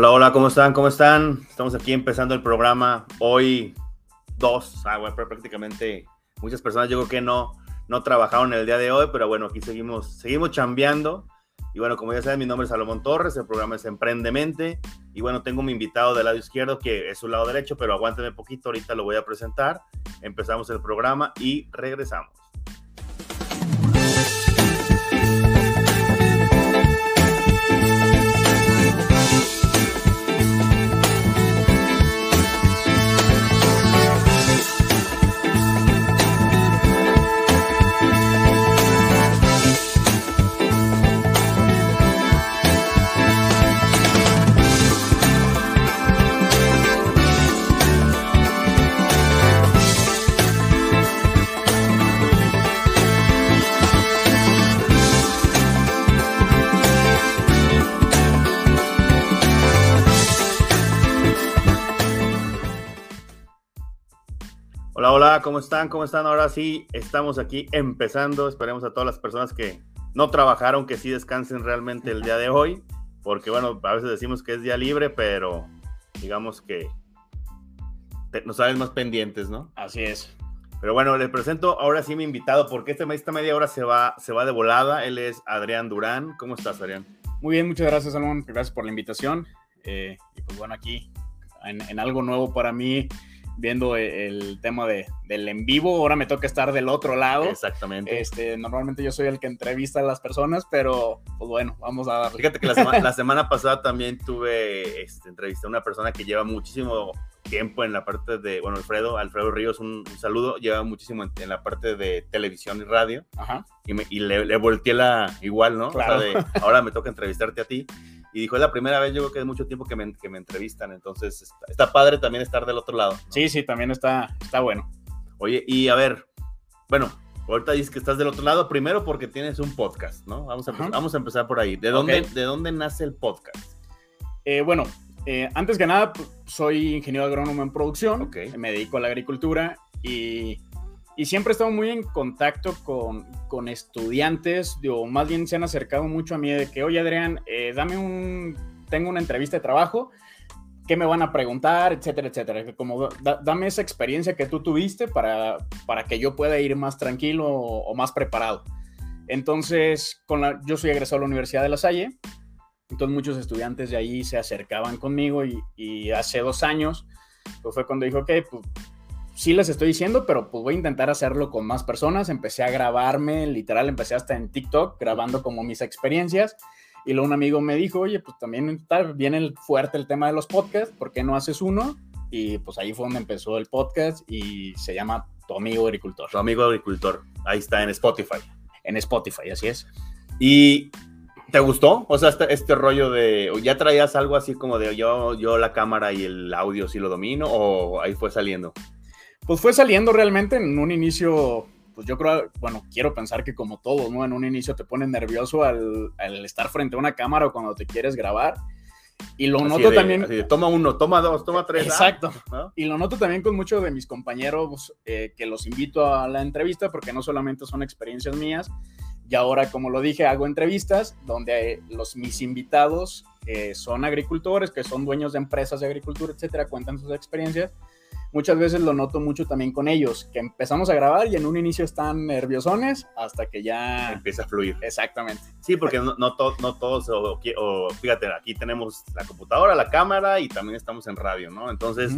Hola, hola, ¿cómo están? ¿Cómo están? Estamos aquí empezando el programa. Hoy, dos, ah, bueno, prácticamente muchas personas yo que no, no trabajaron el día de hoy, pero bueno, aquí seguimos, seguimos chambeando. Y bueno, como ya saben, mi nombre es Salomón Torres, el programa es Emprendemente. Y bueno, tengo mi invitado del lado izquierdo, que es su lado derecho, pero aguánteme poquito, ahorita lo voy a presentar. Empezamos el programa y regresamos. Hola, ¿cómo están? ¿Cómo están? Ahora sí, estamos aquí empezando. Esperemos a todas las personas que no trabajaron, que sí descansen realmente el día de hoy, porque bueno, a veces decimos que es día libre, pero digamos que nos salen más pendientes, ¿no? Así es. Pero bueno, les presento ahora sí mi invitado, porque este, esta media hora se va, se va de volada. Él es Adrián Durán. ¿Cómo estás, Adrián? Muy bien, muchas gracias, Salomón. Gracias por la invitación. Eh, y pues bueno, aquí en, en algo nuevo para mí viendo e, el tema de, del en vivo. Ahora me toca estar del otro lado. Exactamente. Este, normalmente yo soy el que entrevista a las personas, pero pues bueno, vamos a darle. Fíjate que la, semana, la semana pasada también tuve, este, entrevisté a una persona que lleva muchísimo tiempo en la parte de, bueno, Alfredo, Alfredo Ríos, un, saludo, lleva muchísimo en, la parte de televisión y radio. Ajá. Y, me, y le, le, volteé la igual, ¿no? Claro. O sea, de, ahora me toca entrevistarte a ti. Y dijo, es la primera vez, yo creo que es mucho tiempo que me, que me entrevistan, entonces está, está, padre también estar del otro lado. ¿no? Sí, sí, también está, está bueno. Oye, y a ver, bueno, ahorita dices que estás del otro lado, primero porque tienes un podcast, ¿no? Vamos a, empezar, vamos a empezar por ahí. ¿De dónde, Okay. ¿De dónde nace el podcast? Eh, bueno, eh, antes que nada, soy ingeniero agrónomo en producción, Ok. me dedico a la agricultura y, y siempre he estado muy en contacto con, con estudiantes, o más bien se han acercado mucho a mí de que, oye Adrián, eh, dame un, tengo una entrevista de trabajo, ¿qué me van a preguntar? Etcétera, etcétera. Como da- dame esa experiencia que tú tuviste para, para que yo pueda ir más tranquilo o, o más preparado. Entonces, con la, yo soy egresado de la Universidad de La Salle, entonces muchos estudiantes de ahí se acercaban conmigo y, y hace dos años pues fue cuando dijo, ok, pues sí les estoy diciendo, pero pues voy a intentar hacerlo con más personas. Empecé a grabarme, literal, empecé hasta en TikTok grabando como mis experiencias. Y luego un amigo me dijo, oye, pues también está bien el, fuerte el tema de los podcasts, ¿por qué no haces uno? Y pues ahí fue donde empezó el podcast y se llama Tu Amigo Agricultor Tu amigo agricultor, ahí está en Spotify. en Spotify, así es. ¿Y te gustó? O sea, este, este rollo de, ¿o ¿ya traías algo así como de yo, yo la cámara y el audio sí lo domino o ahí fue saliendo? Pues fue saliendo realmente en un inicio, pues yo creo, bueno, quiero pensar que como todo, ¿no? En un inicio te pone nervioso al, al estar frente a una cámara o cuando te quieres grabar. Y lo Así noto de- también. de, toma uno, toma dos, toma tres. ah, Exacto. ¿no? Y lo noto también con muchos de mis compañeros eh, que los invito a la entrevista porque no solamente son experiencias mías, y ahora, como lo dije, hago entrevistas donde eh, los, mis invitados eh, son agricultores, que son dueños de empresas de agricultura, etcétera, cuentan sus experiencias. Muchas veces lo noto mucho también con ellos, que empezamos a grabar y en un inicio están nerviosones hasta que ya... Empieza a fluir. Exactamente. Sí, porque no, no, to- no todos, o, o fíjate, aquí tenemos la computadora, la cámara y también estamos en radio, ¿no? Entonces,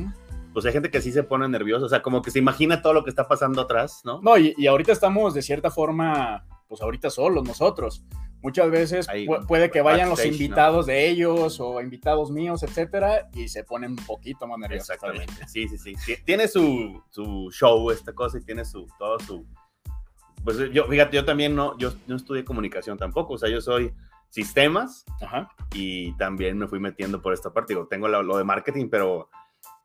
pues hay gente que sí se pone nerviosa, o sea, como que se imagina todo lo que está pasando atrás, ¿no? No, y, y ahorita estamos de cierta forma, pues ahorita solos nosotros. Muchas veces Ahí, pu- puede que vayan los backstage, ¿no? invitados de ellos o invitados míos, etcétera, y se ponen un poquito más nerviosos. Exactamente, sí, sí, sí. Ti- Tiene su, su show esta cosa y tiene su, todo su... Pues yo, fíjate, yo también no, yo no estudié comunicación tampoco, o sea, yo soy sistemas Ajá. y también me fui metiendo por esta parte. Digo, tengo lo, lo de marketing, pero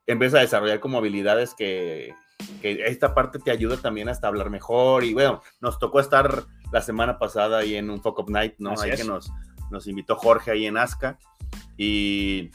empieza a desarrollar como habilidades que, que esta parte te ayuda también hasta hablar mejor. Y bueno, nos tocó estar la semana pasada ahí en un Fuck Up Night, ¿no? Así ahí es. que nos, nos invitó Jorge ahí en Asca. Y,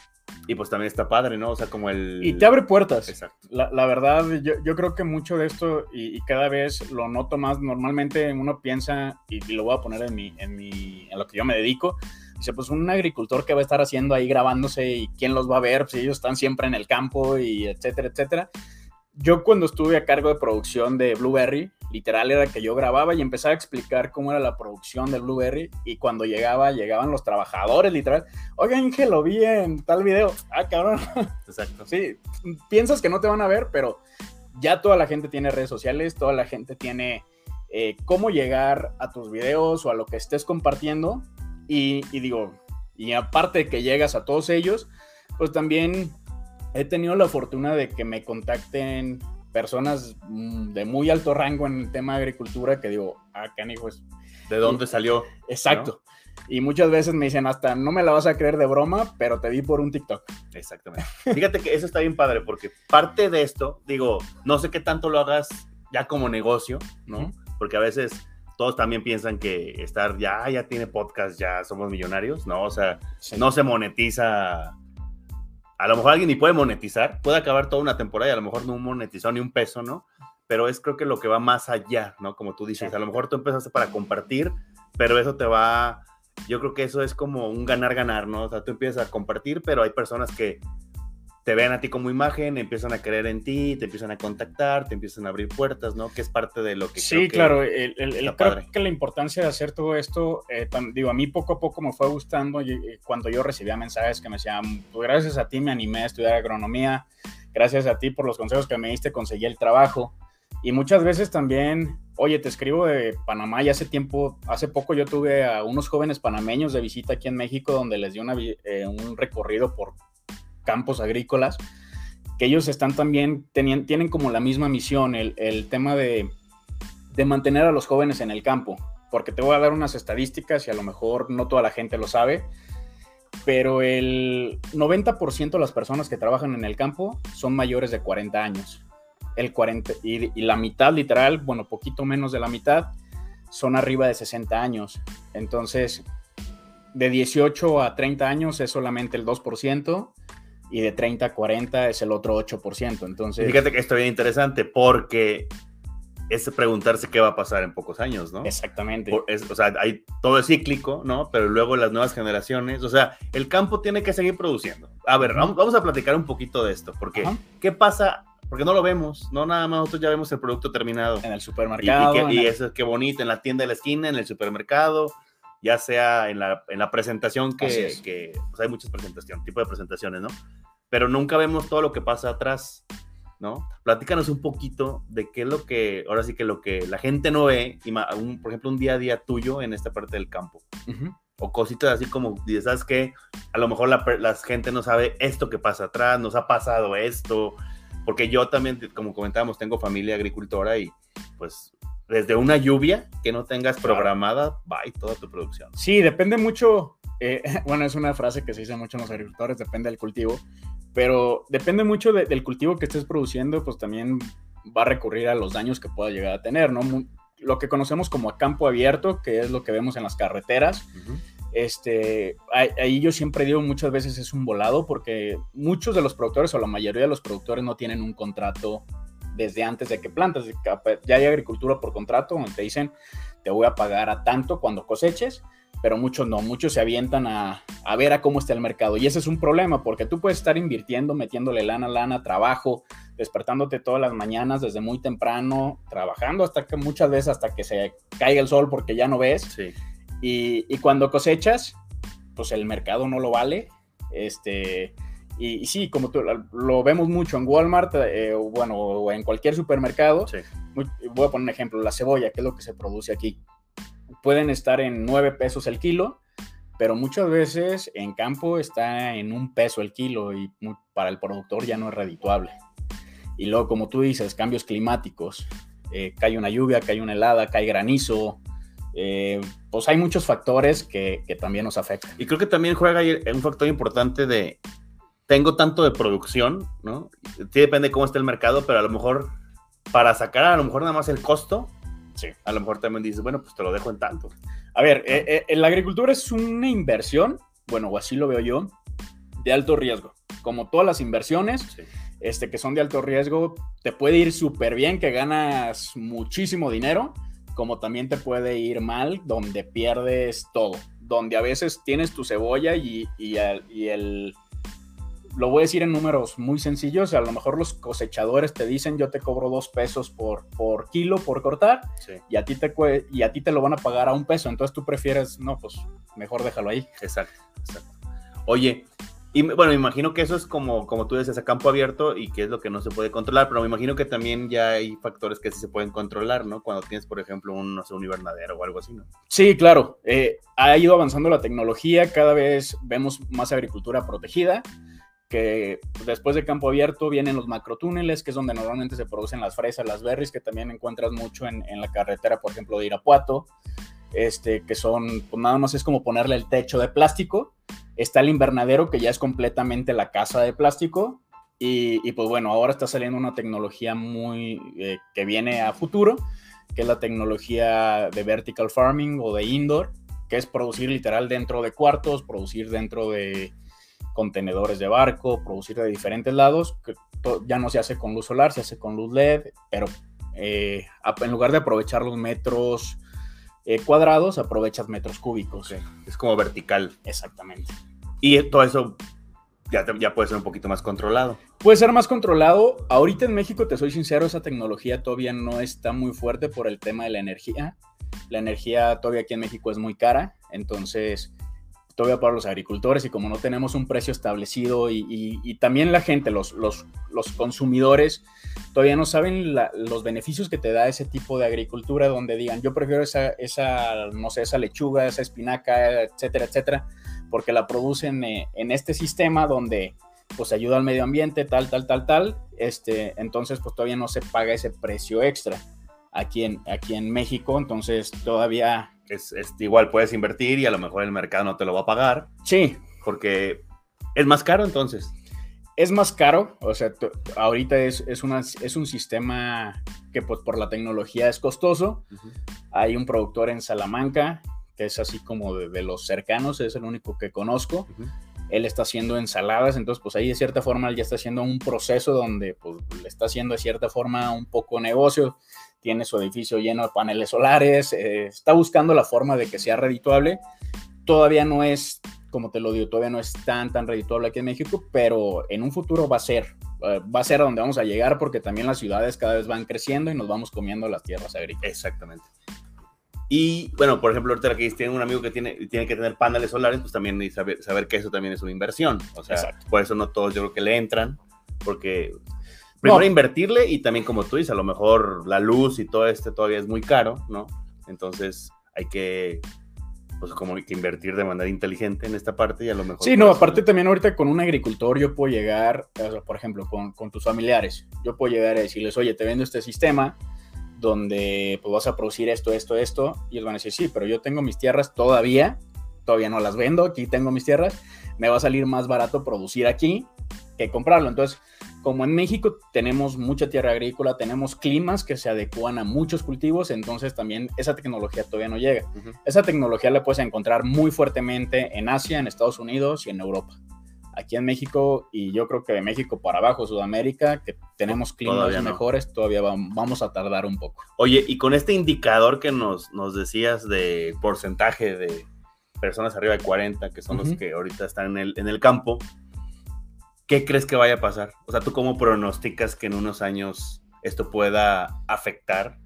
y pues también está padre, ¿no? O sea, como el... Y te abre puertas. Exacto. La, la verdad, yo, yo creo que mucho de esto, y, y cada vez lo noto más, normalmente uno piensa, y, y lo voy a poner en, mi, en, mi, en lo que yo me dedico, Dice, pues un agricultor que va a estar haciendo ahí grabándose y quién los va a ver, si ellos están siempre en el campo y etcétera, etcétera. Yo cuando estuve a cargo de producción de Blueberry, literal era que yo grababa y empezaba a explicar cómo era la producción de Blueberry y cuando llegaba, llegaban los trabajadores, literal, oigan, que lo vi en tal video, ah, cabrón. Exacto. Sí, piensas que no te van a ver, pero ya toda la gente tiene redes sociales, toda la gente tiene eh, cómo llegar a tus videos o a lo que estés compartiendo y, y digo, y aparte de que llegas a todos ellos, pues también he tenido la fortuna de que me contacten personas mm, de muy alto rango en el tema de agricultura que digo, ah, canijo, es... ¿De dónde salió? Exacto. Y muchas veces me dicen hasta, no me la vas a creer de broma, pero te vi por un TikTok. Exactamente. Fíjate que eso está bien padre, porque parte de esto, digo, no sé qué tanto lo hagas ya como negocio, ¿no? Porque a veces todos también piensan que estar ya, ya tiene podcast, ya somos millonarios, ¿no? O sea, no se monetiza a lo mejor alguien ni puede monetizar, puede acabar toda una temporada y a lo mejor no monetizó ni un peso, ¿no? Pero es creo que lo que va más allá, ¿no? Como tú dices, a lo mejor tú empezaste para compartir, pero eso te va, yo creo que eso es como un ganar-ganar, ¿no? O sea, tú empiezas a compartir, pero hay personas que te ven a ti como imagen, empiezan a creer en ti, te empiezan a contactar, te empiezan a abrir puertas, ¿no? Que es parte de lo que... Sí, claro, el, creo que la importancia de hacer todo esto, eh, digo, a mí poco a poco me fue gustando y, cuando yo recibía mensajes que me decían, pues gracias a ti me animé a estudiar agronomía, gracias a ti por los consejos que me diste conseguí el trabajo. Y muchas veces también, oye, te escribo de Panamá y hace tiempo, hace poco yo tuve a unos jóvenes panameños de visita aquí en México donde les di una, eh, un recorrido por campos agrícolas, que ellos están también, tienen como la misma misión, el, tema de, de mantener a los jóvenes en el campo, porque te voy a dar unas estadísticas y a lo mejor no toda la gente lo sabe, pero el 90% de las personas que trabajan en el campo son mayores de 40 años. El 40, y, y, la mitad, literal, bueno, poquito menos de la mitad, son arriba de 60 años. Entonces, de 18 a 30 años es solamente el 2% y de 30 a 40 es el otro 8%. Entonces, fíjate que esto es bien interesante porque es preguntarse qué va a pasar en pocos años, ¿no? Exactamente. o sea, hay, todo es cíclico, ¿no? Pero luego las nuevas generaciones, o sea, el campo tiene que seguir produciendo. A ver, vamos, a platicar un poquito de esto, porque ¿qué pasa? Porque no lo vemos, no nada más nosotros ya vemos el producto terminado. En el supermercado. Y, eso es que bonito, en la tienda de la esquina, en el supermercado, ya sea en la, en la presentación que, que pues hay muchas presentaciones, tipo de presentaciones, ¿no? Pero nunca vemos todo lo que pasa atrás, ¿no? Platícanos un poquito de qué es lo que, ahora sí que lo que la gente no ve, y por ejemplo, un día a día tuyo en esta parte del campo. O cositas así como, ¿sabes qué? A lo mejor la, la gente no sabe esto que pasa atrás, nos ha pasado esto, porque yo también, como comentábamos, tengo familia agricultora y pues desde una lluvia que no tengas programada, va y toda tu producción. Sí, depende mucho. Eh, bueno, es una frase que se dice mucho en los agricultores, depende del cultivo, pero depende mucho del cultivo que estés produciendo, pues también va a recurrir a los daños que pueda llegar a tener, ¿no? Lo que conocemos como a campo abierto, que es lo que vemos en las carreteras. Este, ahí yo siempre digo muchas veces es un volado porque muchos de los productores o la mayoría de los productores no tienen un contrato desde antes de que plantas. Ya hay agricultura por contrato donde te dicen, te voy a pagar a tanto cuando coseches, pero muchos no, muchos se avientan a, a, ver a cómo está el mercado. Y ese es un problema, porque tú puedes estar invirtiendo, metiéndole lana, lana, trabajo, despertándote todas las mañanas desde muy temprano, trabajando hasta que muchas veces hasta que se caiga el sol porque ya no ves. Y, y, cuando cosechas, pues el mercado no lo vale. Este, y, sí, como tú, lo vemos mucho en Walmart, eh, o bueno, o en cualquier supermercado. voy a poner un ejemplo, la cebolla, que es lo que se produce aquí. Pueden estar en 9 pesos el kilo, pero muchas veces en campo está en un peso el kilo y para el productor ya no es redituable. Y luego, como tú dices, cambios climáticos, eh, cae una lluvia, cae una helada, cae granizo, eh, pues hay muchos factores que, que, también nos afectan. Y creo que también juega un factor importante de tengo tanto de producción, ¿no? Sí depende de cómo esté el mercado, pero a lo mejor para sacar a lo mejor nada más el costo, sí. a lo mejor también dices, bueno, pues te lo dejo en tanto. A ver, eh, eh, la agricultura es una inversión, bueno, o así lo veo yo, de alto riesgo. Como todas las inversiones, este, que son de alto riesgo, te puede ir súper bien, que ganas muchísimo dinero, como también te puede ir mal, donde pierdes todo donde a veces tienes tu cebolla y, y, el, lo voy a decir en números muy sencillos, a lo mejor los cosechadores te dicen yo te cobro dos pesos por, por kilo por cortar y, a ti te, y a ti te lo van a pagar a un peso, entonces tú prefieres, no, pues mejor déjalo ahí. Exacto, exacto. Oye, y bueno, me imagino que eso es como, como tú dices, a campo abierto y que es lo que no se puede controlar, pero me imagino que también ya hay factores que sí se pueden controlar, ¿no? Cuando tienes, por ejemplo, un, no sé, un invernadero o algo así, ¿no? Sí, claro. Eh, ha ido avanzando la tecnología, cada vez vemos más agricultura protegida, que después de campo abierto vienen los macrotúneles, que es donde normalmente se producen las fresas, las berries, que también encuentras mucho en, la carretera, por ejemplo, de Irapuato, este, que son, pues nada más es como ponerle el techo de plástico Está el invernadero, que ya es completamente la casa de plástico. Y, pues bueno, ahora está saliendo una tecnología muy eh, que viene a futuro, que es la tecnología de vertical farming o de indoor, que es producir literal dentro de cuartos, producir dentro de contenedores de barco, producir de diferentes lados, que ya no se hace con luz solar, se hace con luz LED, pero eh, en lugar de aprovechar los metros eh, cuadrados, aprovechas metros cúbicos. Es como vertical. Exactamente. Y todo eso ya, ya puede ser un poquito más controlado. Puede ser más controlado. Ahorita en México, te soy sincero, esa tecnología todavía no está muy fuerte por el tema de la energía. La energía todavía aquí en México es muy cara, entonces todavía para los agricultores y como no tenemos un precio establecido y, también la gente, los, los, los consumidores, todavía no saben los beneficios que te da ese tipo de agricultura donde digan, yo prefiero esa, esa, no sé, esa lechuga, esa espinaca, etcétera, etcétera, porque la producen eh, en este sistema donde pues ayuda al medio ambiente, tal, tal, tal, tal, este, entonces pues todavía no se paga ese precio extra aquí en, aquí en México, entonces todavía es, igual puedes invertir y a lo mejor el mercado no te lo va a pagar. Sí. Porque es más caro entonces. Es más caro, o sea, ahorita es, es, una, es un sistema que pues, por la tecnología es costoso. Hay un productor en Salamanca que es así como de, los cercanos, es el único que conozco. Él está haciendo ensaladas, entonces pues ahí de cierta forma él ya está haciendo un proceso donde pues le está haciendo de cierta forma un poco negocio tiene su edificio lleno de paneles solares, eh, está buscando la forma de que sea redituable. Todavía no es, como te lo digo, todavía no es tan, tan redituable aquí en México, pero en un futuro va a ser, eh, va a ser a donde vamos a llegar porque también las ciudades cada vez van creciendo y nos vamos comiendo las tierras agrícolas. Exactamente. Y bueno, por ejemplo, ahorita que tiene un amigo que tiene, tiene que tener paneles solares, pues también saber, saber que eso también es una inversión. O sea, por eso no todos yo creo que le entran, porque primero invertirle y también como tú dices, a lo mejor la luz y todo este todavía es muy caro, ¿no? Entonces hay que pues como que invertir de manera inteligente en esta parte y a lo mejor... Sí, no, aparte también ahorita con un agricultor yo puedo llegar, por ejemplo, con, con, tus familiares, yo puedo llegar a decirles, oye, te vendo este sistema donde pues vas a producir esto, esto, esto, y ellos van a decir, sí, pero yo tengo mis tierras todavía, todavía no las vendo, aquí tengo mis tierras, me va a salir más barato producir aquí que comprarlo. Entonces, como en México tenemos mucha tierra agrícola, tenemos climas que se adecuan a muchos cultivos, entonces también esa tecnología todavía no llega. Esa tecnología la puedes encontrar muy fuertemente en Asia, en Estados Unidos y en Europa. Aquí en México, y yo creo que de México para abajo, Sudamérica, que tenemos climas mejores, todavía vamos a tardar un poco. Oye, y con este indicador que nos, nos decías de porcentaje de personas arriba de 40, que son los que ahorita están en el, en el campo, ¿qué crees que vaya a pasar? O sea, ¿tú cómo pronosticas que en unos años esto pueda afectar?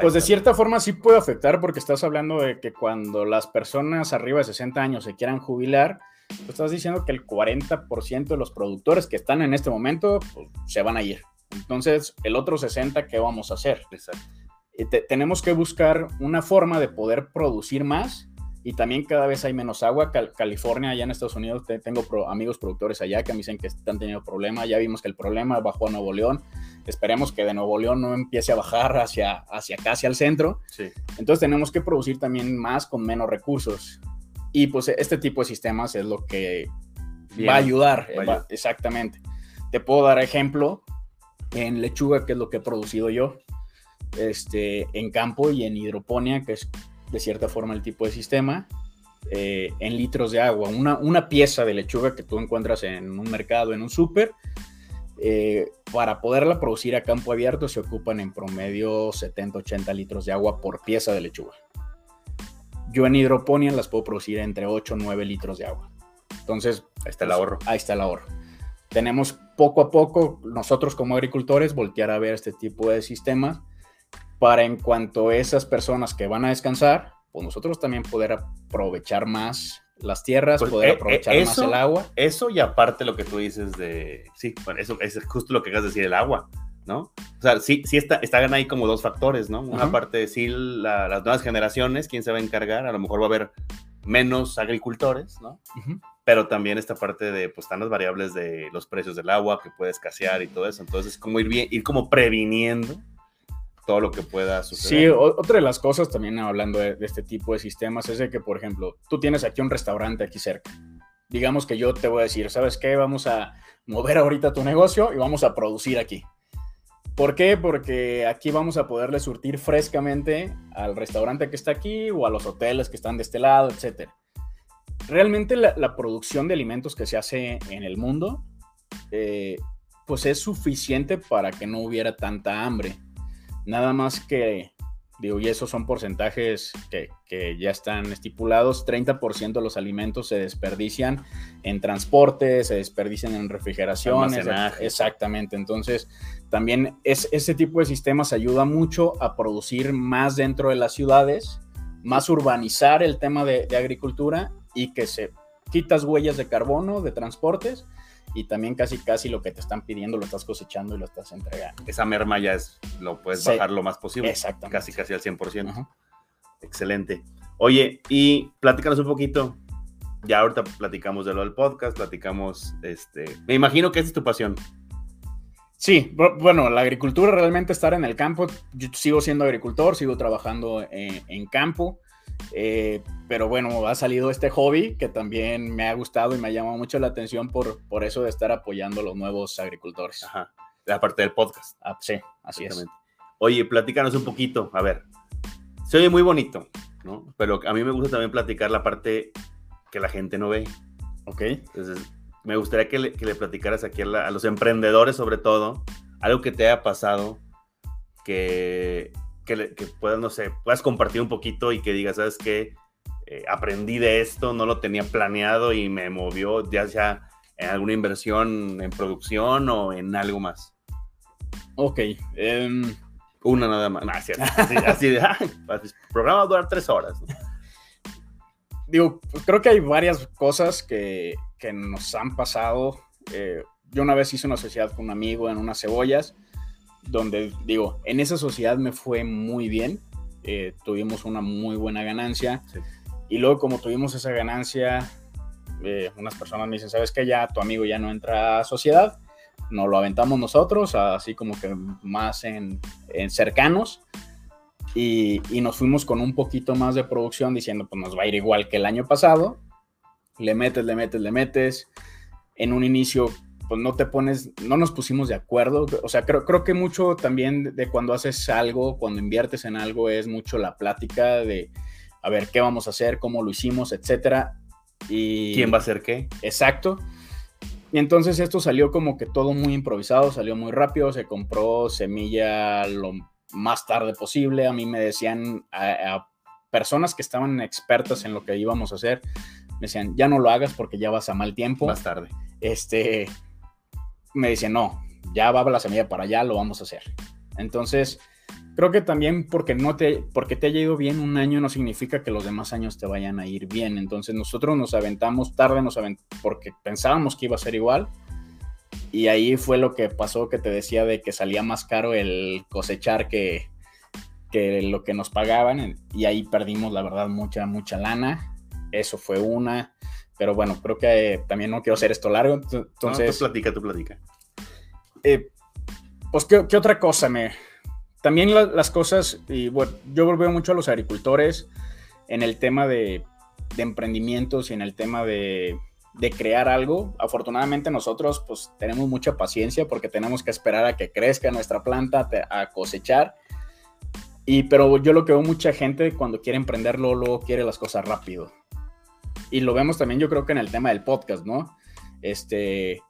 pues de cierta forma sí puede afectar porque estás hablando de que cuando las personas arriba de 60 años se quieran jubilar, pues estás diciendo que el 40% de los productores que están en este momento pues, se van a ir. Entonces, el otro 60, ¿qué vamos a hacer? Exacto. tenemos que buscar una forma de poder producir más y también cada vez hay menos agua. California, allá en Estados Unidos, tengo amigos productores allá que me dicen que están teniendo problemas. Ya vimos que el problema bajó a Nuevo León. Esperemos que de Nuevo León no empiece a bajar hacia, hacia acá, hacia el centro. Sí. Entonces tenemos que producir también más con menos recursos. Y pues este tipo de sistemas es lo que va a ayudar. exactamente. Te puedo dar ejemplo en lechuga, que es lo que he producido yo, este, en campo y en hidroponía, que es de cierta forma el tipo de sistema, eh, en litros de agua. Una, una, pieza de lechuga que tú encuentras en un mercado, en un súper, eh, para poderla producir a campo abierto se ocupan en promedio 70-80 litros de agua por pieza de lechuga. yo en hidroponía las puedo producir entre 8 o 9 litros de agua. Entonces, ahí está el ahorro. Ahí está el ahorro. Tenemos poco a poco, nosotros como agricultores, voltear a ver este tipo de sistemas para en cuanto a esas personas que van a descansar, pues nosotros también poder aprovechar más las tierras, Pues, poder eh, aprovechar eh, más eso- el agua. Eso y aparte lo que tú dices de. Sí, bueno, eso es justo lo que acabas de decir, el agua, ¿no? O sea, sí, sí está, están ahí como dos factores, ¿no? Una Ajá. parte, sí, la- las nuevas generaciones, quién se va a encargar, a lo mejor va a haber menos agricultores, ¿no? Ujú. Pero también esta parte de, pues están las variables de los precios del agua que puede escasear y todo eso. Entonces, como ir bien, ir como previniendo todo lo que pueda Sí, suceder. o- otra de las cosas también hablando de, de este tipo de sistemas es de que, por ejemplo, tú tienes aquí un restaurante aquí cerca. Digamos que yo te voy a decir, ¿sabes qué? Vamos a mover ahorita tu negocio y vamos a producir aquí. ¿Por qué? Porque aquí vamos a poderle surtir frescamente al restaurante que está aquí o a los hoteles que están de este lado, etc. Realmente la, la producción de alimentos que se hace en el mundo, eh, pues es suficiente para que no hubiera tanta hambre. Nada más que, digo, y esos son porcentajes que, que ya están estipulados, 30% de los alimentos se desperdician en transporte, se desperdician en refrigeración. Exactamente, entonces también es, ese tipo de sistemas ayuda mucho a producir más dentro de las ciudades, más urbanizar el tema de, de agricultura y que se quitas huellas de carbono, de transportes, y también casi casi lo que te están pidiendo lo estás cosechando y lo estás entregando. Esa merma ya es, lo puedes Sí. bajar lo más posible. Exactamente. Casi, casi al 100%. Ajá. Excelente. Oye, y platícanos un poquito. Ya ahorita platicamos de lo del podcast, platicamos, este, me imagino que esa es tu pasión. Sí, bu- bueno, la agricultura realmente estar en el campo. Yo sigo siendo agricultor, sigo trabajando en, en campo, eh, pero bueno, ha salido este hobby que también me ha gustado y me ha llamado mucho la atención por, por eso de estar apoyando a los nuevos agricultores. Ajá. La parte del podcast. Ah, sí, así es. Oye, platícanos un poquito. A ver, se oye muy bonito, ¿no? Pero a mí me gusta también platicar la parte que la gente no ve. Ok. Entonces, me gustaría que le, que le platicaras aquí a, la- a los emprendedores, sobre todo, algo que te haya pasado, que, que, le- que puedas, no sé, puedas compartir un poquito y que digas, ¿sabes qué? Eh, aprendí de esto, no lo tenía planeado y me movió, ya sea en alguna inversión en producción o en algo más. Ok. em, Una nada más. No, cierto. Así, así de, "Ay, pues, el programa va a durar tres horas. ¿no? digo, creo que hay varias cosas que, que nos han pasado. Eh, yo una vez hice una sociedad con un amigo en unas cebollas, donde digo, en esa sociedad me fue muy bien, eh, tuvimos una muy buena ganancia, Sí. y luego como tuvimos esa ganancia, eh, unas personas me dicen, ¿sabes qué? Ya tu amigo ya no entra a sociedad, nos lo aventamos nosotros, así como que más en, en cercanos. Y, y nos fuimos con un poquito más de producción diciendo, pues nos va a ir igual que el año pasado. Le metes, le metes, le metes. En un inicio, pues no te pones, no nos pusimos de acuerdo. O sea, creo, creo que mucho también de cuando haces algo, cuando inviertes en algo, es mucho la plática de, a ver, qué vamos a hacer, cómo lo hicimos, etcétera. Y ¿Quién va a hacer qué? Exacto. Y entonces esto salió como que todo muy improvisado, salió muy rápido, se compró semilla lo más tarde posible. A mí me decían a, a personas que estaban expertas en lo que íbamos a hacer, me decían, ya no lo hagas porque ya vas a mal tiempo. Más tarde. Este, me decían, no, ya va la semilla para allá, lo vamos a hacer. Entonces, creo que también porque no te, porque te haya ido bien un año no significa que los demás años te vayan a ir bien. Entonces nosotros nos aventamos tarde, nos avent porque pensábamos que iba a ser igual. Y ahí fue lo que pasó que te decía de que salía más caro el cosechar que, que lo que nos pagaban. Y ahí perdimos, la verdad, mucha, mucha lana. Eso fue una. Pero bueno, creo que eh, también no quiero hacer esto largo. ent- No, Entonces, tú platica, tú platica. eh, pues, ¿qué, qué otra cosa me...? También la- las cosas, y bueno, yo veo mucho a los agricultores en el tema de, de emprendimientos y en el tema de, de crear algo. Afortunadamente nosotros pues tenemos mucha paciencia porque tenemos que esperar a que crezca nuestra planta, a cosechar. Y, pero yo lo que veo mucha gente cuando quiere emprenderlo, luego quiere las cosas rápido. Y lo vemos también yo creo que en el tema del podcast, ¿no? Este,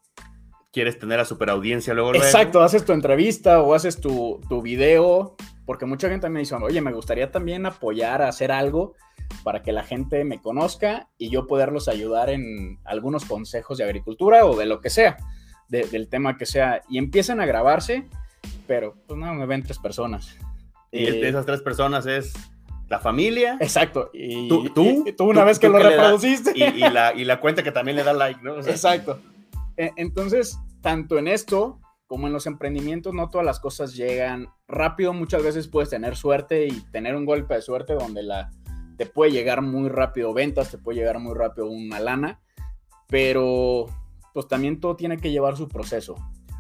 ¿Quieres tener a super audiencia luego? luego? Exacto, haces tu entrevista o haces tu, tu video, porque mucha gente me dice, oye, me gustaría también apoyar a hacer algo para que la gente me conozca y yo poderlos ayudar en algunos consejos de agricultura o de lo que sea, del tema que sea. Y empiezan a grabarse, pero pues no, me ven tres personas. Y de esas tres personas es la familia. Exacto. Y tú, tú, tú una vez que lo reproduciste. y, la, y, la, cuenta que también le da like, ¿no? Exacto. E, entonces, tanto en esto como en los emprendimientos, no todas las cosas llegan rápido. Muchas veces puedes tener suerte y tener un golpe de suerte donde la, te puede llegar muy rápido ventas, te puede llegar muy rápido una lana, pero pues también todo tiene que llevar su proceso.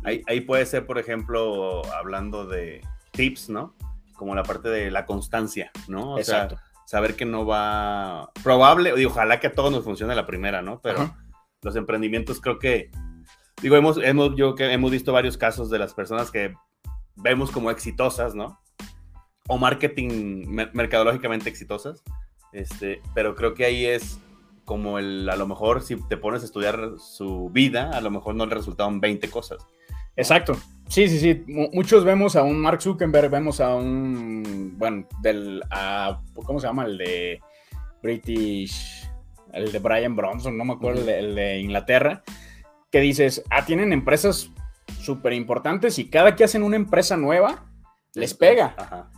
Ahí, ahí puede ser, por ejemplo, hablando de tips, ¿no? Como la parte de la constancia, ¿no? O Exacto. Sea, saber que no va probable, y ojalá que a todos nos funcione la primera, ¿no? Pero los emprendimientos creo que digo, hemos, hemos, yo que hemos visto varios casos de las personas que vemos como exitosas, ¿no? O marketing mercadológicamente exitosas. Este, pero creo que ahí es como el, a lo mejor si te pones a estudiar su vida, a lo mejor no le resultaron 20 cosas. Exacto. Sí, sí, sí. muchos vemos a un Mark Zuckerberg, vemos a un, bueno, del, a, ¿cómo se llama? El de British, el de Brian Bronson, no me acuerdo, el de Inglaterra que dices, ah, tienen empresas súper importantes y cada que hacen una empresa nueva, les pega.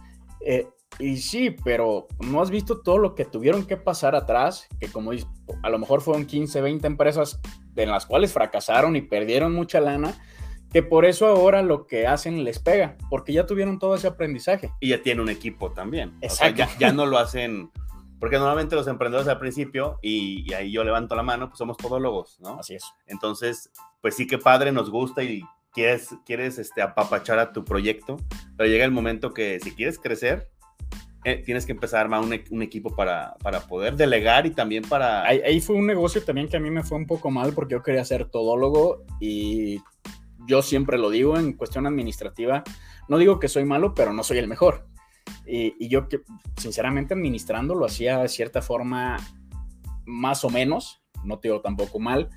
Eh, y sí, pero no has visto todo lo que tuvieron que pasar atrás, que como a lo mejor fueron 15, 20 empresas en las cuales fracasaron y perdieron mucha lana, que por eso ahora lo que hacen les pega, porque ya tuvieron todo ese aprendizaje. Y ya tiene un equipo también. Exacto. ya, no lo hacen porque normalmente los emprendedores al principio, y, ahí yo levanto la mano, pues somos todólogos, ¿no? Así es. Entonces, pues sí que padre, nos gusta y quieres, quieres este, apapachar a tu proyecto, pero llega el momento que si quieres crecer, eh, tienes que empezar a armar un, equipo para, para, poder delegar y también para... Ahí, ahí, fue un negocio también que a mí me fue un poco mal porque yo quería ser todólogo y yo siempre lo digo en cuestión administrativa, no digo que soy malo, pero no soy el mejor. Y, yo, que, sinceramente, administrando lo hacía de cierta forma más o menos, no te digo tampoco mal,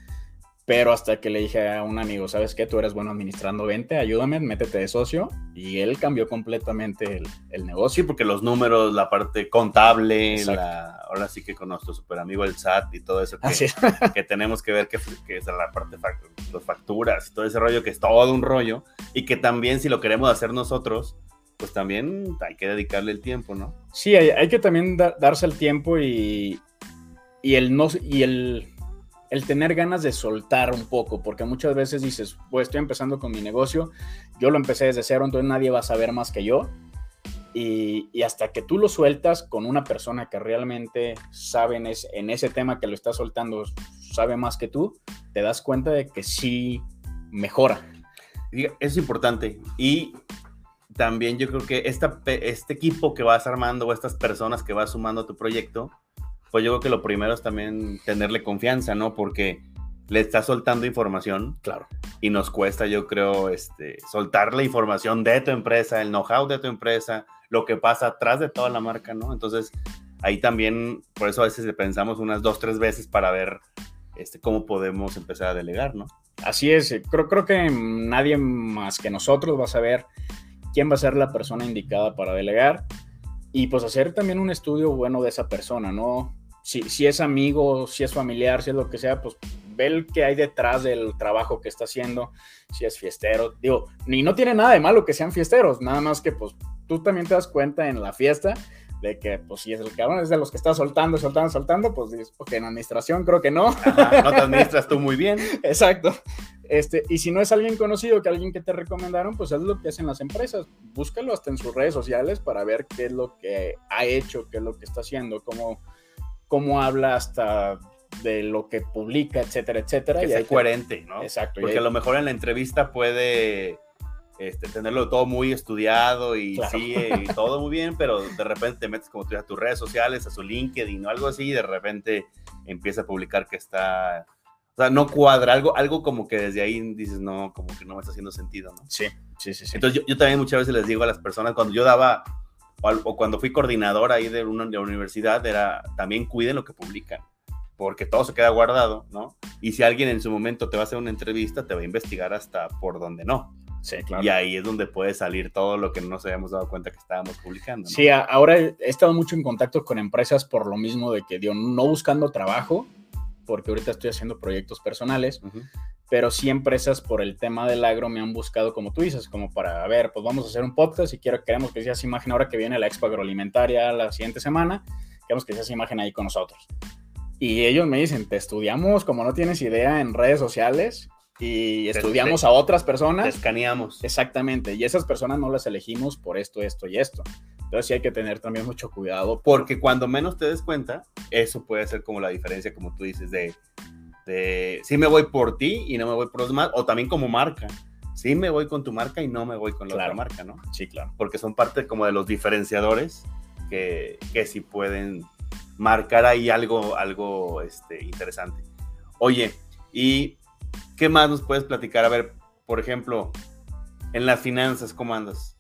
pero hasta que le dije a un amigo, ¿sabes qué? Tú eres bueno administrando, vente, ayúdame, métete de socio. Y él cambió completamente el, negocio. Sí, porque los números, la parte contable, la, ahora sí que con nuestro super amigo el SAT y todo eso que, que tenemos que ver que, que, es la parte de facturas y todo ese rollo que es todo un rollo. Y que también si lo queremos hacer nosotros, pues también hay que dedicarle el tiempo, ¿no? Sí, hay, que también darse el tiempo y, y el no y el, el, tener ganas de soltar un poco, porque muchas veces dices, pues estoy empezando con mi negocio, yo lo empecé desde cero, entonces nadie va a saber más que yo. Y, hasta que tú lo sueltas con una persona que realmente sabe en, en ese tema que lo está soltando, sabe más que tú, te das cuenta de que sí mejora. Es importante. Y también yo creo que este equipo que vas armando o estas personas que vas sumando a tu proyecto, pues yo creo que lo primero es también tenerle confianza, ¿no? Porque le estás soltando información. Claro. Y nos cuesta, yo creo, este, soltar la información de tu empresa, el know-how de tu empresa, lo que pasa atrás de toda la marca, ¿no? Entonces, ahí también, por eso a veces le pensamos unas dos, tres veces para ver este, cómo podemos empezar a delegar, ¿no? Así es, creo, creo que nadie más que nosotros va a saber quién va a ser la persona indicada para delegar y pues hacer también un estudio bueno de esa persona, ¿no? Si, si es amigo, si es familiar, si es lo que sea, pues ve el que hay detrás del trabajo que está haciendo, si es fiestero, digo, ni no tiene nada de malo que sean fiesteros, nada más que pues tú también te das cuenta en la fiesta de que, pues, si es el cabrón, es de los que está soltando, soltando, soltando, pues dices, porque en administración creo que no. no te administras tú muy bien. Exacto. Este, y si no es alguien conocido, que alguien que te recomendaron, pues es lo que hacen las empresas. Búscalo hasta en sus redes sociales para ver qué es lo que ha hecho, qué es lo que está haciendo, cómo, cómo habla hasta de lo que publica, etcétera, etcétera. Que y sea coherente, ¿no? Exacto. Porque a lo mejor en la entrevista puede este, tenerlo todo muy estudiado y sí, y todo muy bien, pero de repente te metes como tú a tus redes sociales, a su LinkedIn o algo así, y de repente empieza a publicar que está, o sea, no cuadra, algo, algo como que desde ahí dices, no, como que no me está haciendo sentido, ¿no? Sí, sí, sí. sí. Entonces yo, también muchas veces les digo a las personas, cuando yo daba, o, cuando fui coordinador ahí de una de la universidad, era también cuiden lo que publican porque todo se queda guardado, ¿no? Y si alguien en su momento te va a hacer una entrevista, te va a investigar hasta por donde no. Sí, claro. Y ahí es donde puede salir todo lo que no nos habíamos dado cuenta que estábamos publicando. ¿no? Sí, ahora he he estado mucho en contacto con empresas por lo mismo de que, digo, no buscando trabajo, porque ahorita estoy haciendo proyectos personales, pero sí empresas por el tema del agro me han buscado, como tú dices, como para, a ver, pues vamos a hacer un podcast y quiero, queremos que seas imagen ahora que viene la Expo Agroalimentaria la siguiente semana, queremos que seas imagen ahí con nosotros. Y ellos me dicen, te estudiamos como no tienes idea en redes sociales y Te- estudiamos te- a otras Te personas. escaneamos. Exactamente, y esas personas no las elegimos por esto, esto y esto. Entonces sí hay que tener también mucho cuidado. Porque cuando menos te des cuenta, eso puede ser como la diferencia, como tú dices, de, de sí me voy por ti y no me voy por los demás, o también como marca. Sí me voy con tu marca y no me voy con la Claro. otra marca, ¿no? Sí, claro. Porque son parte como de los diferenciadores que, que sí pueden marcar ahí algo, algo este, interesante. Oye, ¿y qué más nos puedes platicar? A ver, por ejemplo, en las finanzas, ¿cómo andas?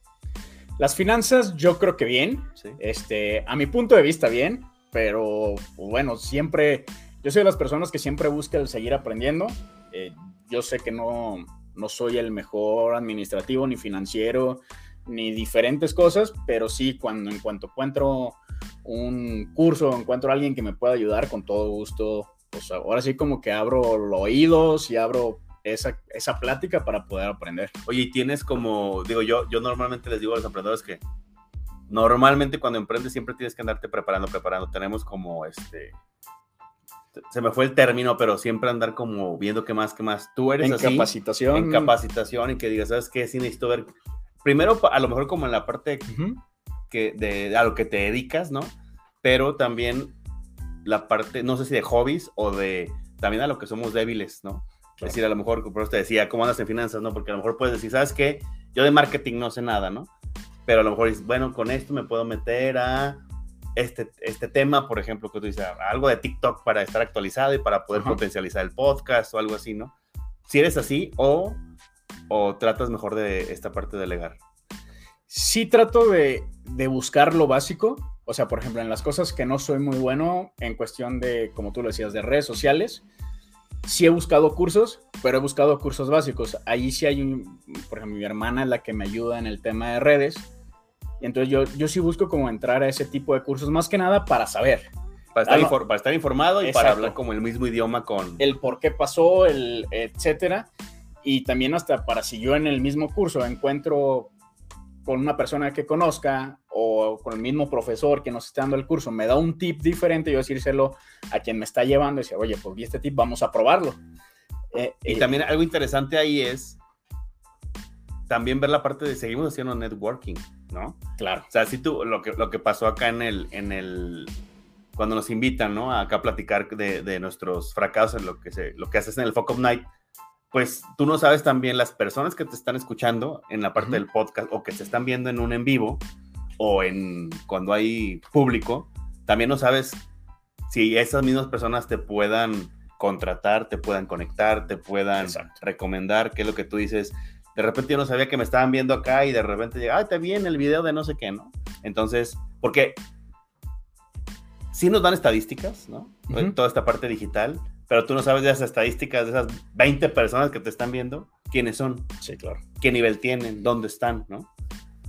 Las finanzas yo creo que bien, ¿Sí? este, a mi punto de vista bien, pero bueno, siempre, yo soy de las personas que siempre busca el seguir aprendiendo. Eh, yo sé que no, no soy el mejor administrativo ni financiero ni diferentes cosas, pero sí cuando en cuanto encuentro un curso, encuentro a alguien que me pueda ayudar con todo gusto, pues ahora sí como que abro los oídos y abro esa, esa plática para poder aprender. Oye, y tienes como, digo yo, yo normalmente les digo a los emprendedores que normalmente cuando emprendes siempre tienes que andarte preparando, preparando. Tenemos como este, se me fue el término, pero siempre andar como viendo qué más, qué más. Tú eres En así, capacitación. en capacitación y que digas, ¿sabes qué? Sí necesito ver, primero a lo mejor como en la parte Ujú. que de, a lo que te dedicas, ¿no? Pero también la parte, no sé si de hobbies o de también a lo que somos débiles, ¿no? Claro. Es decir, a lo mejor, por eso te decía, ¿cómo andas en finanzas, no? Porque a lo mejor puedes decir, ¿sabes qué? Yo de marketing no sé nada, ¿no? Pero a lo mejor dices, bueno, con esto me puedo meter a este, este tema, por ejemplo, que tú dices, algo de TikTok para estar actualizado y para poder Ajá. potencializar el podcast o algo así, ¿no? Si eres así o, o tratas mejor de esta parte de delegar. sí trato de, de buscar lo básico. O sea, por ejemplo, en las cosas que no soy muy bueno en cuestión de, como tú lo decías, de redes sociales, sí he buscado cursos, pero he buscado cursos básicos. Ahí sí hay, un, por ejemplo, mi hermana es la que me ayuda en el tema de redes. Entonces yo, yo sí busco como entrar a ese tipo de cursos, más que nada para saber Para estar, Ah, no. infor- para estar informado y para hablar como el mismo idioma con... el por qué pasó, el etcétera. Y también hasta para si yo en el mismo curso encuentro con una persona que conozca o con el mismo profesor que nos está dando el curso, me da un tip diferente, yo decírselo a quien me está llevando y decir, oye, pues vi este tip, vamos a probarlo. Eh, Y eh, también algo interesante ahí es también ver la parte de seguimos haciendo networking, ¿no? Claro, O sea, si tú, lo que, lo que pasó acá en el, en el, cuando nos invitan, ¿no? Acá a platicar de, de nuestros fracasos, en lo que, se, lo que haces en el Fuck Up Night, pues tú no sabes también las personas que te están escuchando en la parte Ujú. del podcast o que te están viendo en un en vivo o en cuando hay público, también no sabes si esas mismas personas te puedan contratar, te puedan conectar, te puedan Exacto. recomendar, qué es lo que tú dices. De repente yo no sabía que me estaban viendo acá y de repente llega, ay, te vi en el video de no sé qué, ¿no? Entonces, porque sí nos dan estadísticas, ¿no? Ujú. Toda esta parte digital, pero tú no sabes de esas estadísticas, de esas 20 personas que te están viendo, quiénes son, sí, claro. qué nivel tienen, dónde están, ¿no?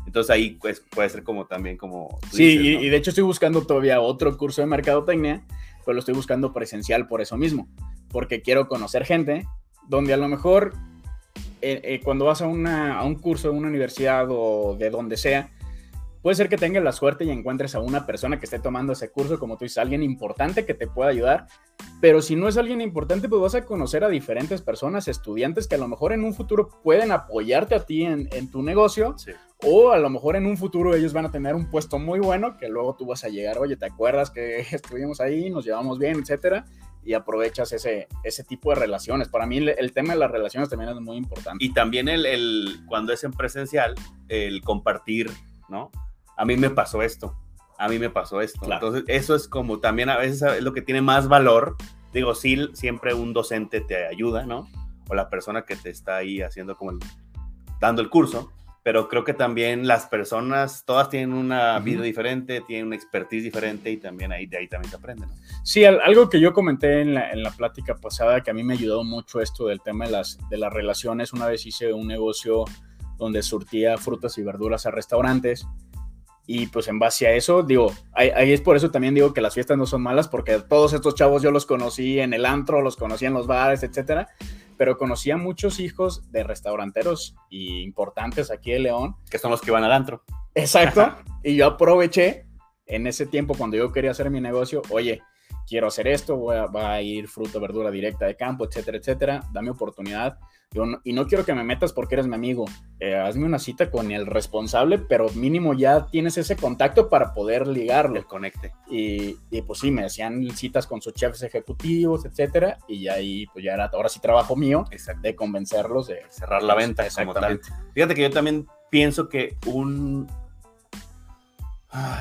Entonces ahí pues, puede ser como también como... Sí, dices, y, ¿no? y de hecho estoy buscando todavía otro curso de mercadotecnia, pero lo estoy buscando presencial por eso mismo, porque quiero conocer gente donde a lo mejor eh, eh, cuando vas a, una- a un curso de una universidad o de donde sea, puede ser que tengas la suerte y encuentres a una persona que esté tomando ese curso, como tú dices, alguien importante que te pueda ayudar, pero si no es alguien importante, pues vas a conocer a diferentes personas, estudiantes que a lo mejor en un futuro pueden apoyarte a ti en, en tu negocio Sí. o a lo mejor en un futuro ellos van a tener un puesto muy bueno que luego tú vas a llegar, oye, ¿te acuerdas que estuvimos ahí, nos llevamos bien, etcétera? Y aprovechas ese, ese tipo de relaciones. Para mí el, el tema de las relaciones también es muy importante. Y también el, el- cuando es en presencial, el compartir, ¿no? A mí me pasó esto, a mí me pasó esto. Claro. Entonces, eso es como también a veces es lo que tiene más valor. Digo, sí, siempre un docente te ayuda, ¿no? O la persona que te está ahí haciendo como el- dando el curso, pero creo que también las personas, todas tienen una vida diferente, tienen una expertise diferente y también ahí, de ahí también se aprende, ¿no? Sí, al- algo que yo comenté en la, en la plática pasada, que a mí me ayudó mucho esto del tema de las, de las relaciones. Una vez hice un negocio donde surtía frutas y verduras a restaurantes. Y pues en base a eso, digo, ahí, ahí, es por eso también digo que las fiestas no son malas, porque todos estos chavos yo los conocí en el antro, los conocí en los bares, etcétera, pero conocí a muchos hijos de restauranteros importantes aquí de León. Que son los que van al antro. Exacto. y yo aproveché en ese tiempo cuando yo quería hacer mi negocio, oye, quiero hacer esto, voy a, va a ir fruta, verdura directa de campo, etcétera, etcétera, dame oportunidad. Yo no, y no quiero que me metas porque eres mi amigo. Eh, hazme una cita con el responsable, pero mínimo ya tienes ese contacto para poder ligarlo. El conecte. Y, y pues sí, me hacían citas con sus chefs ejecutivos, etcétera, y ya ahí pues ya era, ahora sí trabajo mío Exacto. de convencerlos de Cerrar la venta como tal. Exactamente. Fíjate que yo también pienso que un,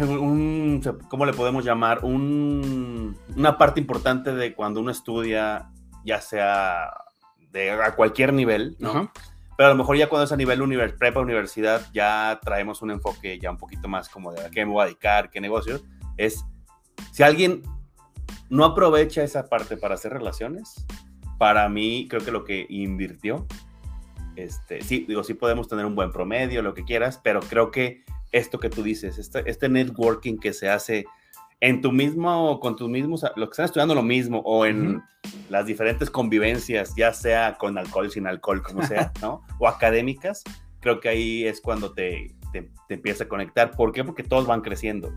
un ¿cómo le podemos llamar? Un, una parte importante de cuando uno estudia, ya sea de a cualquier nivel, ¿no? Ajá. Pero a lo mejor ya cuando es a nivel univers prepa, universidad, ya traemos un enfoque ya un poquito más como de a qué me voy a dedicar, qué negocios. Es, si alguien no aprovecha esa parte para hacer relaciones, para mí creo que lo que invirtió, este, sí, digo, sí podemos tener un buen promedio, lo que quieras, pero creo que esto que tú dices, este, este networking que se hace en tu mismo, con tus mismos, los que están estudiando lo mismo, o en las diferentes convivencias, ya sea con alcohol, sin alcohol, como sea, ¿no? O académicas, creo que ahí es cuando te, te, te empieza a conectar. ¿Por qué? Porque todos van creciendo,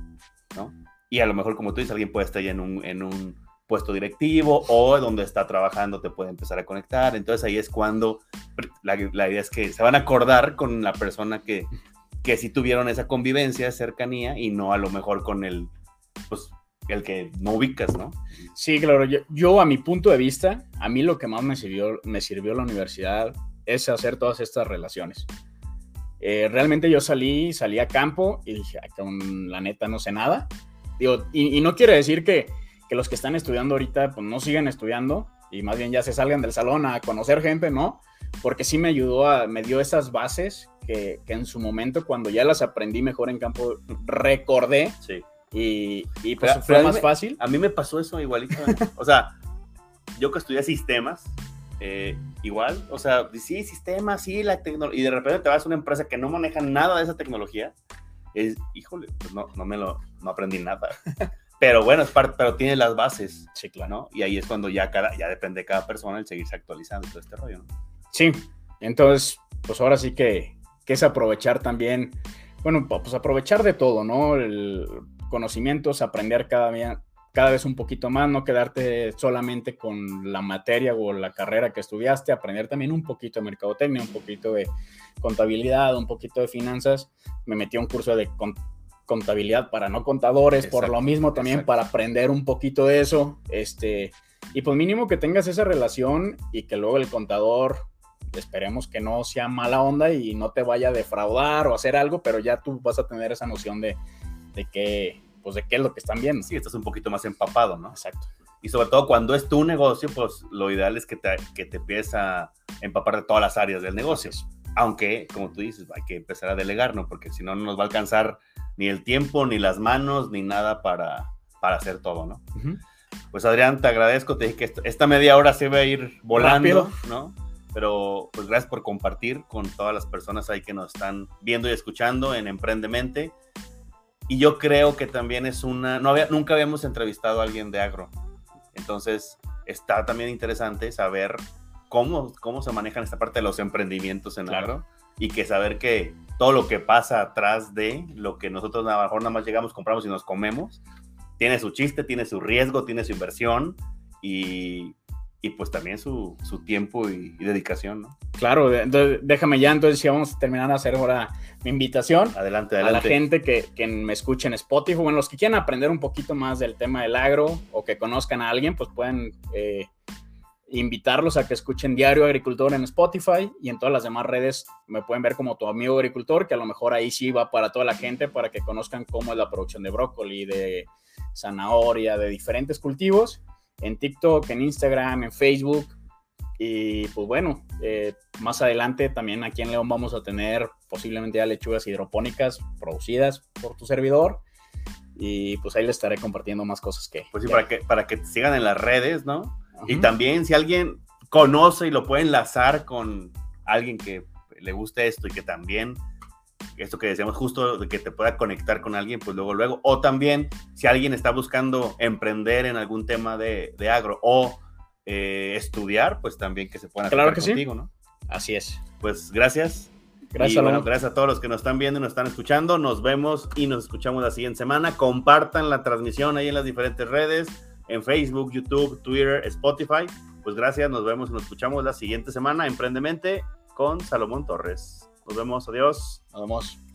¿no? Y a lo mejor, como tú dices, alguien puede estar ya en un, en un puesto directivo o donde está trabajando te puede empezar a conectar. Entonces ahí es cuando la, la idea es que se van a acordar con la persona que, que sí tuvieron esa convivencia, cercanía y no a lo mejor con el, pues, el que no ubicas, ¿no? Sí, claro. Yo, yo, a mi punto de vista, a mí lo que más me sirvió, me sirvió la universidad es hacer todas estas relaciones. Eh, realmente yo salí, salí a campo y dije, "Ay, con la neta no sé nada. Digo, y, y no quiere decir que, que los que están estudiando ahorita pues no sigan estudiando y más bien ya se salgan del salón a conocer gente, ¿no? Porque sí me ayudó a, me dio esas bases que, que en su momento cuando ya las aprendí mejor en campo recordé Sí. y, y pues Pero- fue pero más me- fácil. A mí me pasó eso igualito. ¿eh? O sea, yo que estudié sistemas, eh, igual, o sea, sí, sistemas, sí, la tecnología, y de repente te vas a una empresa que no maneja nada de esa tecnología, es, híjole, pues no, no me lo, no aprendí nada. Pero bueno, es parte, pero tiene las bases, Sí. ¿no? Y ahí es cuando ya cada, ya depende de cada persona el seguirse actualizando todo este rollo, ¿no? Sí, entonces, pues ahora sí que, que es aprovechar también, bueno, pues aprovechar de todo, ¿no? El conocimientos, aprender cada, día- cada vez un poquito más, no quedarte solamente con la materia o la carrera que estudiaste, aprender también un poquito de mercadotecnia, un poquito de contabilidad, un poquito de finanzas. Me metí a un curso de contabilidad para no contadores, por lo mismo también exacto. para aprender un poquito de eso, este, y pues mínimo que tengas esa relación y que luego el contador esperemos que no sea mala onda y no te vaya a defraudar o hacer algo, pero ya tú vas a tener esa noción de, de qué, pues de qué es lo que están viendo. Sí, estás un poquito más empapado, ¿no? Exacto. Y sobre todo cuando es tu negocio, pues lo ideal es que te, que te empieces a empapar de todas las áreas del negocio. Aunque, como tú dices, hay que empezar a delegar, ¿no? Porque si no, no nos va a alcanzar ni el tiempo, ni las manos, ni nada para, para hacer todo, ¿no? Ujú. Pues Adrián, te agradezco, te dije que esta, esta media hora se va a ir volando, Rápido. ¿no? Pero pues gracias por compartir con todas las personas ahí que nos están viendo y escuchando en Emprendemente. Y yo creo que también es una, no había, nunca habíamos entrevistado a alguien de agro. Entonces está también interesante saber cómo, cómo se manejan esta parte de los emprendimientos en Claro. agro y que saber que todo lo que pasa atrás de lo que nosotros a lo mejor nada más llegamos, compramos y nos comemos, tiene su chiste, tiene su riesgo, tiene su inversión y, y pues también su, su tiempo y, y dedicación, ¿no? Claro, entonces déjame ya, entonces ya vamos a terminar a hacer ahora mi invitación Adelante, a la adelante. gente que, que me escuche en Spotify, bueno, los que quieran aprender un poquito más del tema del agro o que conozcan a alguien, pues pueden eh, invitarlos a que escuchen Diario Agricultor en Spotify y en todas las demás redes me pueden ver como tu amigo agricultor, que a lo mejor ahí sí va para toda la gente, para que conozcan cómo es la producción de brócoli, de zanahoria, de diferentes cultivos, en TikTok, en Instagram, en Facebook. Y pues bueno, eh, más adelante también aquí en León vamos a tener posiblemente ya lechugas hidropónicas producidas por tu servidor. Y pues ahí les estaré compartiendo más cosas que... Pues sí, para que, para que te sigan en las redes, ¿no? Y también si alguien conoce y lo puede enlazar con alguien que le guste esto y que también esto que decíamos justo de que te pueda conectar con alguien, pues luego, luego, o también si alguien está buscando emprender en algún tema de, agro o eh, estudiar, pues también que se puedan claro que contigo, ¿no? Así es. Pues gracias. Gracias, bueno, gracias a todos los que nos están viendo y nos están escuchando. Nos vemos y nos escuchamos la siguiente semana. Compartan la transmisión ahí en las diferentes redes, en Facebook, YouTube, Twitter, Spotify. Pues gracias, nos vemos nos escuchamos la siguiente semana. Emprendemente con Salomón Torres. Nos vemos, adiós. Nos vemos.